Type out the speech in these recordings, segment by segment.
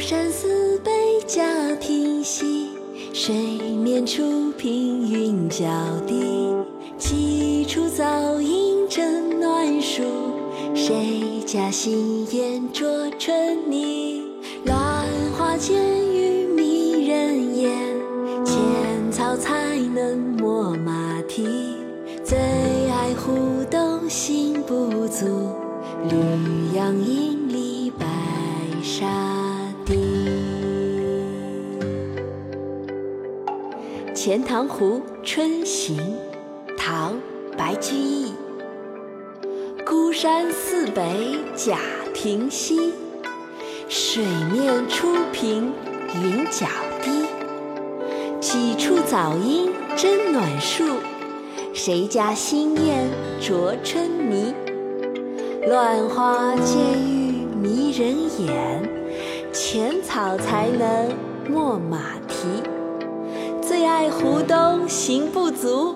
山寺北贾亭西，水面初平云脚低。几处早莺正暖树，谁家新燕啄春泥？乱花渐欲迷人眼，浅草才能没马蹄。最爱湖东行不足，绿杨阴钱塘湖春行》唐·白居易。孤山寺北贾亭西，水面初平云脚低。几处早莺争暖树，谁家新燕啄春泥？乱花渐欲迷人眼，浅草才能没马蹄。最爱湖东行不足，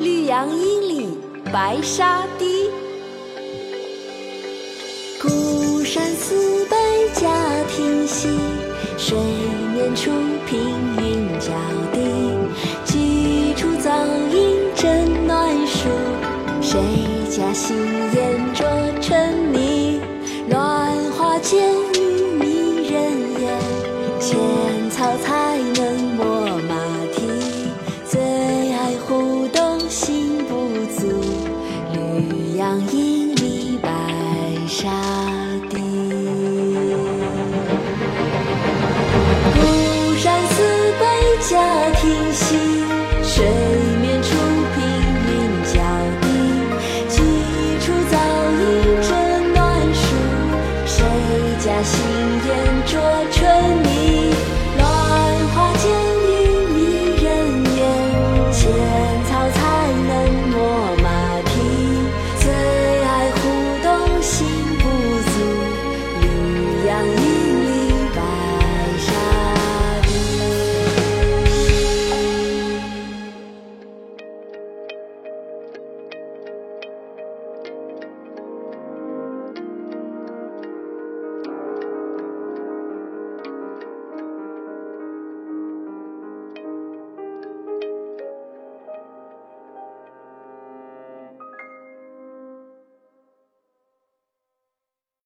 绿杨阴里白沙堤。孤山寺北贾亭西，水面初平云脚低。几处早莺争暖树，谁家新燕啄春泥？乱花渐欲迷，湖东行不足绿杨阴里白沙堤孤山寺北贾亭西水面初平云脚低几处早莺争暖树谁家新